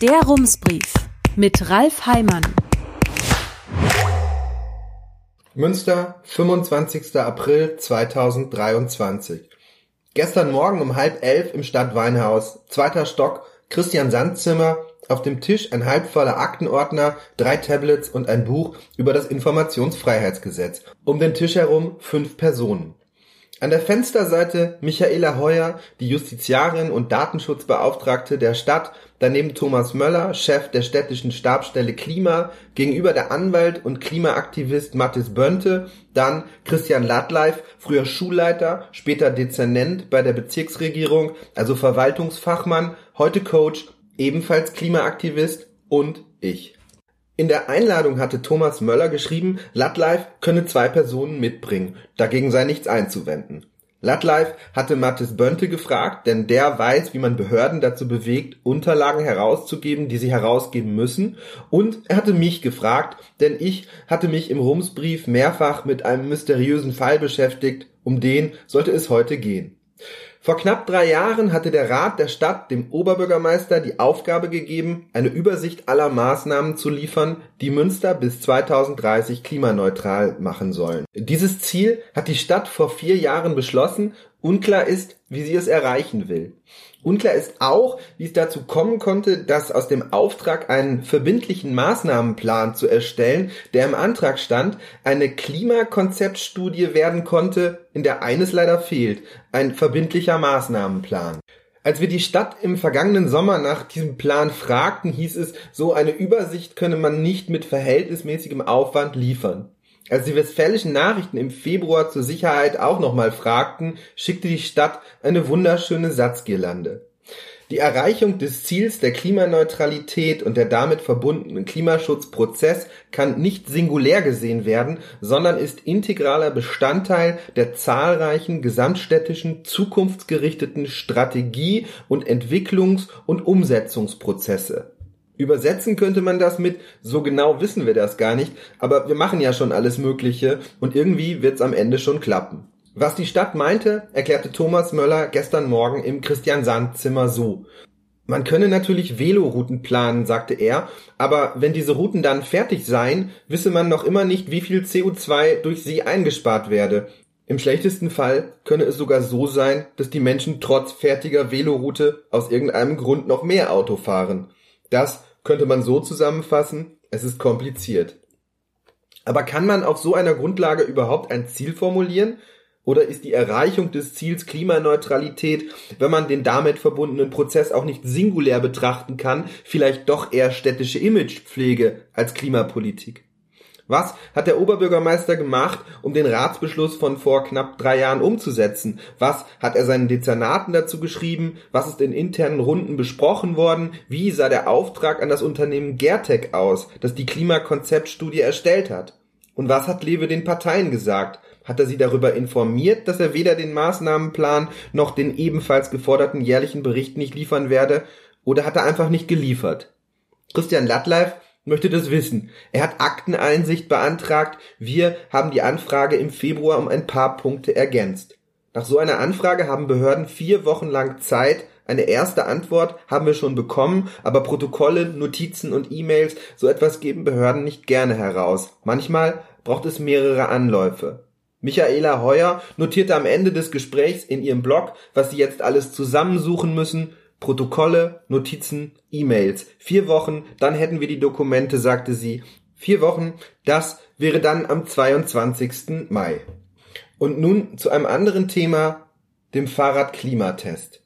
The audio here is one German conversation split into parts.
Der Rumsbrief mit Ralf Heimann. Münster, 25. April 2023. Gestern Morgen um halb elf im Stadtweinhaus, zweiter Stock, Christian Sandzimmer, auf dem Tisch ein halbvoller Aktenordner, drei Tablets und ein Buch über das Informationsfreiheitsgesetz. Um den Tisch herum fünf Personen. An der Fensterseite Michaela Heuer, die Justiziarin und Datenschutzbeauftragte der Stadt, daneben Thomas Möller, Chef der städtischen Stabsstelle Klima, gegenüber der Anwalt und Klimaaktivist Mathis Bönte, dann Christian Ladleif, früher Schulleiter, später Dezernent bei der Bezirksregierung, also Verwaltungsfachmann, heute Coach, ebenfalls Klimaaktivist und ich. In der Einladung hatte Thomas Möller geschrieben, Latlife könne zwei Personen mitbringen, dagegen sei nichts einzuwenden. Latlife hatte Mathis Bönte gefragt, denn der weiß, wie man Behörden dazu bewegt, Unterlagen herauszugeben, die sie herausgeben müssen. Und er hatte mich gefragt, denn ich hatte mich im Rumsbrief mehrfach mit einem mysteriösen Fall beschäftigt, um den sollte es heute gehen. Vor knapp drei Jahren hatte der Rat der Stadt dem Oberbürgermeister die Aufgabe gegeben, eine Übersicht aller Maßnahmen zu liefern, die Münster bis 2030 klimaneutral machen sollen. Dieses Ziel hat die Stadt vor vier Jahren beschlossen. Unklar ist, wie sie es erreichen will. Unklar ist auch, wie es dazu kommen konnte, dass aus dem Auftrag einen verbindlichen Maßnahmenplan zu erstellen, der im Antrag stand, eine Klimakonzeptstudie werden konnte, in der eines leider fehlt, ein verbindlicher Maßnahmenplan. Als wir die Stadt im vergangenen Sommer nach diesem Plan fragten, hieß es, so eine Übersicht könne man nicht mit verhältnismäßigem Aufwand liefern. Als die westfälischen Nachrichten im Februar zur Sicherheit auch nochmal fragten, schickte die Stadt eine wunderschöne Satzgirlande. Die Erreichung des Ziels der Klimaneutralität und der damit verbundenen Klimaschutzprozess kann nicht singulär gesehen werden, sondern ist integraler Bestandteil der zahlreichen gesamtstädtischen zukunftsgerichteten Strategie- und Entwicklungs- und Umsetzungsprozesse. Übersetzen könnte man das mit, so genau wissen wir das gar nicht, aber wir machen ja schon alles Mögliche und irgendwie wird's am Ende schon klappen. Was die Stadt meinte, erklärte Thomas Möller gestern Morgen im Christian Sand Zimmer so. Man könne natürlich Velorouten planen, sagte er, aber wenn diese Routen dann fertig seien, wisse man noch immer nicht, wie viel CO2 durch sie eingespart werde. Im schlechtesten Fall könne es sogar so sein, dass die Menschen trotz fertiger Veloroute aus irgendeinem Grund noch mehr Auto fahren. Das könnte man so zusammenfassen, es ist kompliziert. Aber kann man auf so einer Grundlage überhaupt ein Ziel formulieren? Oder ist die Erreichung des Ziels Klimaneutralität, wenn man den damit verbundenen Prozess auch nicht singulär betrachten kann, vielleicht doch eher städtische Imagepflege als Klimapolitik? Was hat der Oberbürgermeister gemacht, um den Ratsbeschluss von vor knapp drei Jahren umzusetzen? Was hat er seinen Dezernaten dazu geschrieben? Was ist in internen Runden besprochen worden? Wie sah der Auftrag an das Unternehmen Gertec aus, das die Klimakonzeptstudie erstellt hat? Und was hat Lewe den Parteien gesagt? Hat er sie darüber informiert, dass er weder den Maßnahmenplan noch den ebenfalls geforderten jährlichen Bericht nicht liefern werde? Oder hat er einfach nicht geliefert? Christian Lattleif möchte das wissen. Er hat Akteneinsicht beantragt. Wir haben die Anfrage im Februar um ein paar Punkte ergänzt. Nach so einer Anfrage haben Behörden vier Wochen lang Zeit. Eine erste Antwort haben wir schon bekommen, aber Protokolle, Notizen und E-Mails, so etwas geben Behörden nicht gerne heraus. Manchmal braucht es mehrere Anläufe. Michaela Heuer notierte am Ende des Gesprächs in ihrem Blog, was sie jetzt alles zusammensuchen müssen, Protokolle, Notizen, E-Mails. Vier Wochen, dann hätten wir die Dokumente, sagte sie. Vier Wochen, das wäre dann am 22. Mai. Und nun zu einem anderen Thema, dem Fahrradklimatest.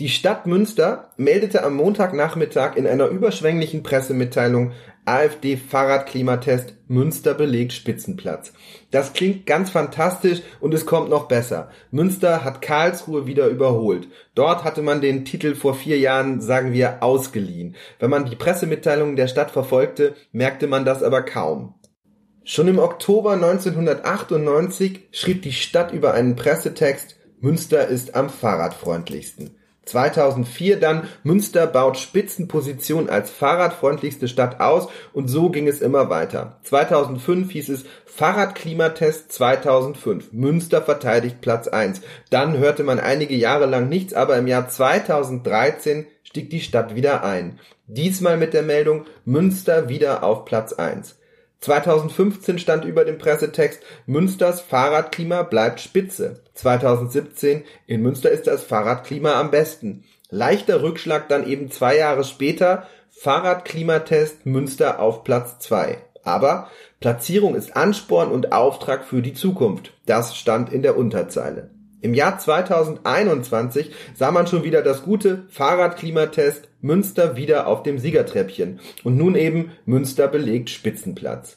Die Stadt Münster meldete am Montagnachmittag in einer überschwänglichen Pressemitteilung, AfD-Fahrradklimatest Münster belegt Spitzenplatz. Das klingt ganz fantastisch und es kommt noch besser. Münster hat Karlsruhe wieder überholt. Dort hatte man den Titel vor vier Jahren, sagen wir, ausgeliehen. Wenn man die Pressemitteilungen der Stadt verfolgte, merkte man das aber kaum. Schon im Oktober 1998 schrieb die Stadt über einen Pressetext, Münster ist am fahrradfreundlichsten. 2004 dann Münster baut Spitzenposition als fahrradfreundlichste Stadt aus und so ging es immer weiter. 2005 hieß es Fahrradklimatest 2005. Münster verteidigt Platz 1. Dann hörte man einige Jahre lang nichts, aber im Jahr 2013 stieg die Stadt wieder ein. Diesmal mit der Meldung Münster wieder auf Platz 1. 2015 stand über dem Pressetext Münsters Fahrradklima bleibt spitze. 2017 in Münster ist das Fahrradklima am besten. Leichter Rückschlag dann eben zwei Jahre später Fahrradklimatest Münster auf Platz 2. Aber Platzierung ist Ansporn und Auftrag für die Zukunft. Das stand in der Unterzeile. Im Jahr 2021 sah man schon wieder das gute Fahrradklimatest Münster wieder auf dem Siegertreppchen und nun eben Münster belegt Spitzenplatz.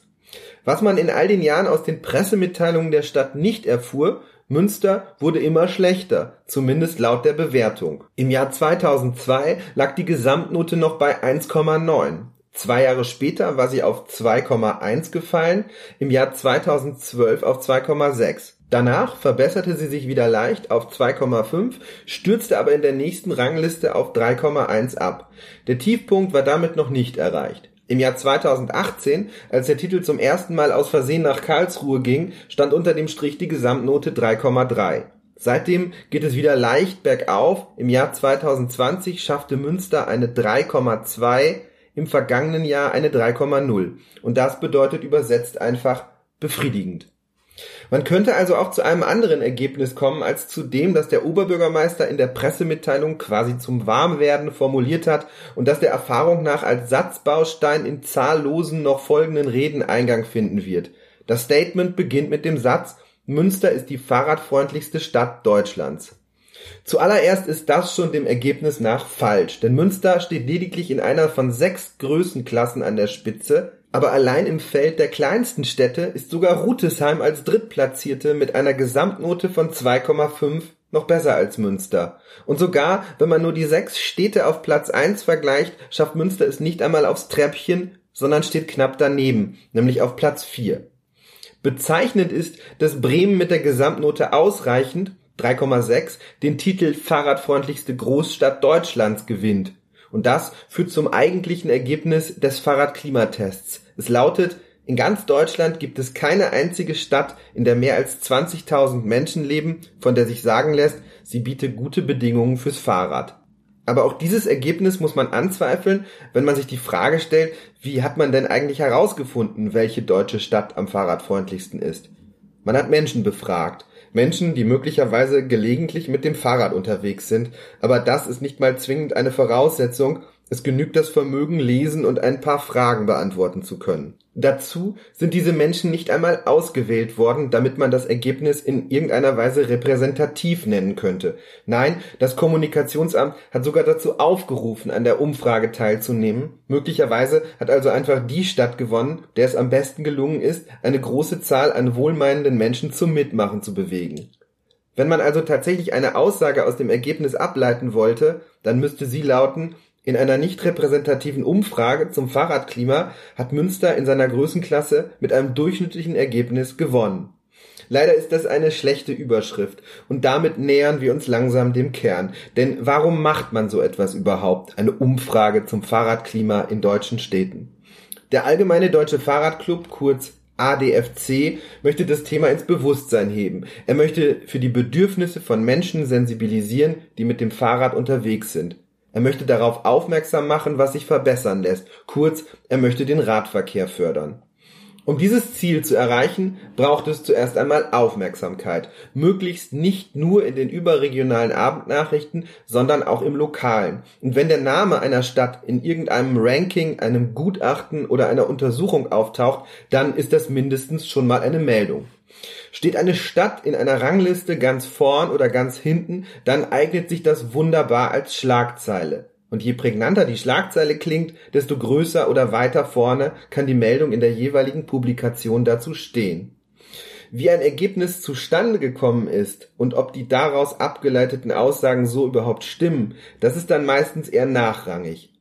Was man in all den Jahren aus den Pressemitteilungen der Stadt nicht erfuhr, Münster wurde immer schlechter, zumindest laut der Bewertung. Im Jahr 2002 lag die Gesamtnote noch bei 1,9. Zwei Jahre später war sie auf 2,1 gefallen, im Jahr 2012 auf 2,6. Danach verbesserte sie sich wieder leicht auf 2,5, stürzte aber in der nächsten Rangliste auf 3,1 ab. Der Tiefpunkt war damit noch nicht erreicht. Im Jahr 2018, als der Titel zum ersten Mal aus Versehen nach Karlsruhe ging, stand unter dem Strich die Gesamtnote 3,3. Seitdem geht es wieder leicht bergauf. Im Jahr 2020 schaffte Münster eine 3,2, im vergangenen Jahr eine 3,0. Und das bedeutet übersetzt einfach befriedigend. Man könnte also auch zu einem anderen Ergebnis kommen als zu dem, das der Oberbürgermeister in der Pressemitteilung quasi zum Warmwerden formuliert hat und das der Erfahrung nach als Satzbaustein in zahllosen noch folgenden Reden Eingang finden wird. Das Statement beginnt mit dem Satz Münster ist die fahrradfreundlichste Stadt Deutschlands. Zuallererst ist das schon dem Ergebnis nach falsch, denn Münster steht lediglich in einer von sechs Größenklassen an der Spitze, aber allein im Feld der kleinsten Städte ist sogar Rutesheim als Drittplatzierte mit einer Gesamtnote von 2,5 noch besser als Münster. Und sogar, wenn man nur die sechs Städte auf Platz 1 vergleicht, schafft Münster es nicht einmal aufs Treppchen, sondern steht knapp daneben, nämlich auf Platz 4. Bezeichnend ist, dass Bremen mit der Gesamtnote ausreichend 3,6 den Titel Fahrradfreundlichste Großstadt Deutschlands gewinnt. Und das führt zum eigentlichen Ergebnis des Fahrradklimatests. Es lautet, in ganz Deutschland gibt es keine einzige Stadt, in der mehr als 20.000 Menschen leben, von der sich sagen lässt, sie biete gute Bedingungen fürs Fahrrad. Aber auch dieses Ergebnis muss man anzweifeln, wenn man sich die Frage stellt, wie hat man denn eigentlich herausgefunden, welche deutsche Stadt am fahrradfreundlichsten ist? Man hat Menschen befragt. Menschen, die möglicherweise gelegentlich mit dem Fahrrad unterwegs sind, aber das ist nicht mal zwingend eine Voraussetzung, es genügt das Vermögen, lesen und ein paar Fragen beantworten zu können. Dazu sind diese Menschen nicht einmal ausgewählt worden, damit man das Ergebnis in irgendeiner Weise repräsentativ nennen könnte. Nein, das Kommunikationsamt hat sogar dazu aufgerufen, an der Umfrage teilzunehmen. Möglicherweise hat also einfach die Stadt gewonnen, der es am besten gelungen ist, eine große Zahl an wohlmeinenden Menschen zum Mitmachen zu bewegen. Wenn man also tatsächlich eine Aussage aus dem Ergebnis ableiten wollte, dann müsste sie lauten, in einer nicht repräsentativen Umfrage zum Fahrradklima hat Münster in seiner Größenklasse mit einem durchschnittlichen Ergebnis gewonnen. Leider ist das eine schlechte Überschrift und damit nähern wir uns langsam dem Kern. Denn warum macht man so etwas überhaupt, eine Umfrage zum Fahrradklima in deutschen Städten? Der Allgemeine Deutsche Fahrradclub, kurz ADFC möchte das Thema ins Bewusstsein heben. Er möchte für die Bedürfnisse von Menschen sensibilisieren, die mit dem Fahrrad unterwegs sind. Er möchte darauf aufmerksam machen, was sich verbessern lässt. Kurz, er möchte den Radverkehr fördern. Um dieses Ziel zu erreichen, braucht es zuerst einmal Aufmerksamkeit. Möglichst nicht nur in den überregionalen Abendnachrichten, sondern auch im lokalen. Und wenn der Name einer Stadt in irgendeinem Ranking, einem Gutachten oder einer Untersuchung auftaucht, dann ist das mindestens schon mal eine Meldung. Steht eine Stadt in einer Rangliste ganz vorn oder ganz hinten, dann eignet sich das wunderbar als Schlagzeile. Und je prägnanter die Schlagzeile klingt, desto größer oder weiter vorne kann die Meldung in der jeweiligen Publikation dazu stehen. Wie ein Ergebnis zustande gekommen ist und ob die daraus abgeleiteten Aussagen so überhaupt stimmen, das ist dann meistens eher nachrangig.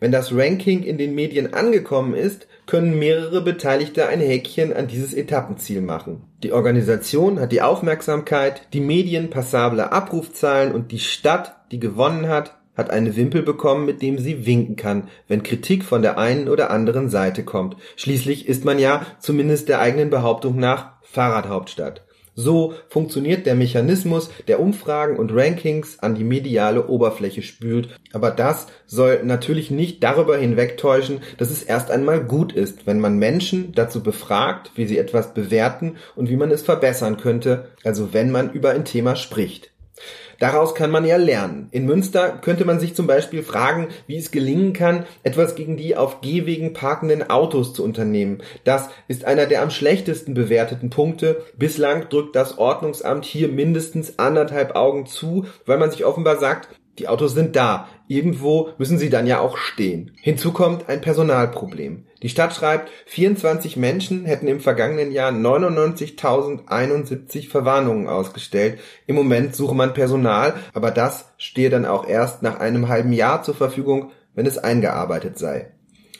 Wenn das Ranking in den Medien angekommen ist, können mehrere Beteiligte ein Häkchen an dieses Etappenziel machen. Die Organisation hat die Aufmerksamkeit, die Medien passable Abrufzahlen und die Stadt, die gewonnen hat, hat eine Wimpel bekommen, mit dem sie winken kann, wenn Kritik von der einen oder anderen Seite kommt. Schließlich ist man ja, zumindest der eigenen Behauptung nach, Fahrradhauptstadt. So funktioniert der Mechanismus, der Umfragen und Rankings an die mediale Oberfläche spült. Aber das soll natürlich nicht darüber hinwegtäuschen, dass es erst einmal gut ist, wenn man Menschen dazu befragt, wie sie etwas bewerten und wie man es verbessern könnte, also wenn man über ein Thema spricht. Daraus kann man ja lernen. In Münster könnte man sich zum Beispiel fragen, wie es gelingen kann, etwas gegen die auf Gehwegen parkenden Autos zu unternehmen. Das ist einer der am schlechtesten bewerteten Punkte. Bislang drückt das Ordnungsamt hier mindestens anderthalb Augen zu, weil man sich offenbar sagt, die Autos sind da. Irgendwo müssen sie dann ja auch stehen. Hinzu kommt ein Personalproblem. Die Stadt schreibt, 24 Menschen hätten im vergangenen Jahr 99.071 Verwarnungen ausgestellt. Im Moment suche man Personal, aber das stehe dann auch erst nach einem halben Jahr zur Verfügung, wenn es eingearbeitet sei.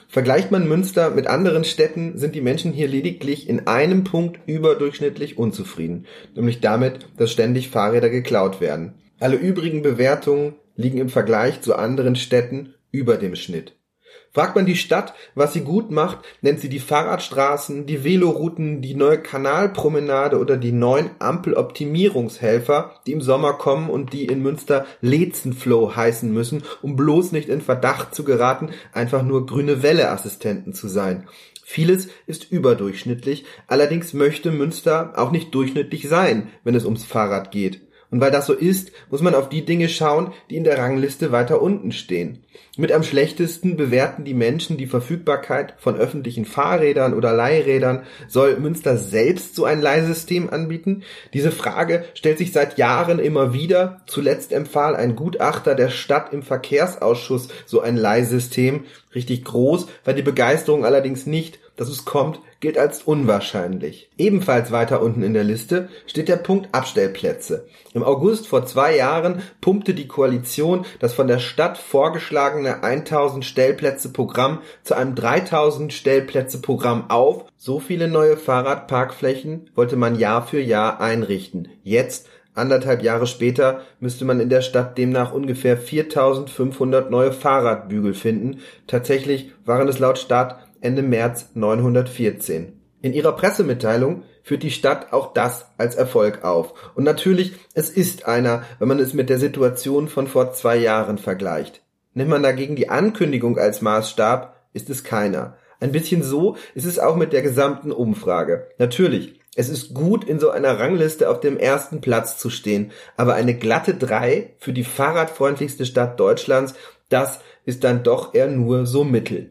Vergleicht man Münster mit anderen Städten, sind die Menschen hier lediglich in einem Punkt überdurchschnittlich unzufrieden, nämlich damit, dass ständig Fahrräder geklaut werden. Alle übrigen Bewertungen liegen im Vergleich zu anderen Städten über dem Schnitt. Fragt man die Stadt, was sie gut macht, nennt sie die Fahrradstraßen, die Velorouten, die neue Kanalpromenade oder die neuen Ampeloptimierungshelfer, die im Sommer kommen und die in Münster Lezenflow heißen müssen, um bloß nicht in Verdacht zu geraten, einfach nur grüne Welle Assistenten zu sein. Vieles ist überdurchschnittlich, allerdings möchte Münster auch nicht durchschnittlich sein, wenn es ums Fahrrad geht. Und weil das so ist, muss man auf die Dinge schauen, die in der Rangliste weiter unten stehen. Mit am schlechtesten bewerten die Menschen die Verfügbarkeit von öffentlichen Fahrrädern oder Leihrädern. Soll Münster selbst so ein Leihsystem anbieten? Diese Frage stellt sich seit Jahren immer wieder. Zuletzt empfahl ein Gutachter der Stadt im Verkehrsausschuss so ein Leihsystem. Richtig groß war die Begeisterung allerdings nicht dass es kommt, gilt als unwahrscheinlich. Ebenfalls weiter unten in der Liste steht der Punkt Abstellplätze. Im August vor zwei Jahren pumpte die Koalition das von der Stadt vorgeschlagene 1000 Stellplätze Programm zu einem 3000 Stellplätze Programm auf. So viele neue Fahrradparkflächen wollte man Jahr für Jahr einrichten. Jetzt Anderthalb Jahre später müsste man in der Stadt demnach ungefähr 4500 neue Fahrradbügel finden. Tatsächlich waren es laut Stadt Ende März 914. In ihrer Pressemitteilung führt die Stadt auch das als Erfolg auf. Und natürlich, es ist einer, wenn man es mit der Situation von vor zwei Jahren vergleicht. Nimmt man dagegen die Ankündigung als Maßstab, ist es keiner. Ein bisschen so ist es auch mit der gesamten Umfrage. Natürlich, es ist gut, in so einer Rangliste auf dem ersten Platz zu stehen, aber eine glatte drei für die fahrradfreundlichste Stadt Deutschlands, das ist dann doch eher nur so mittel.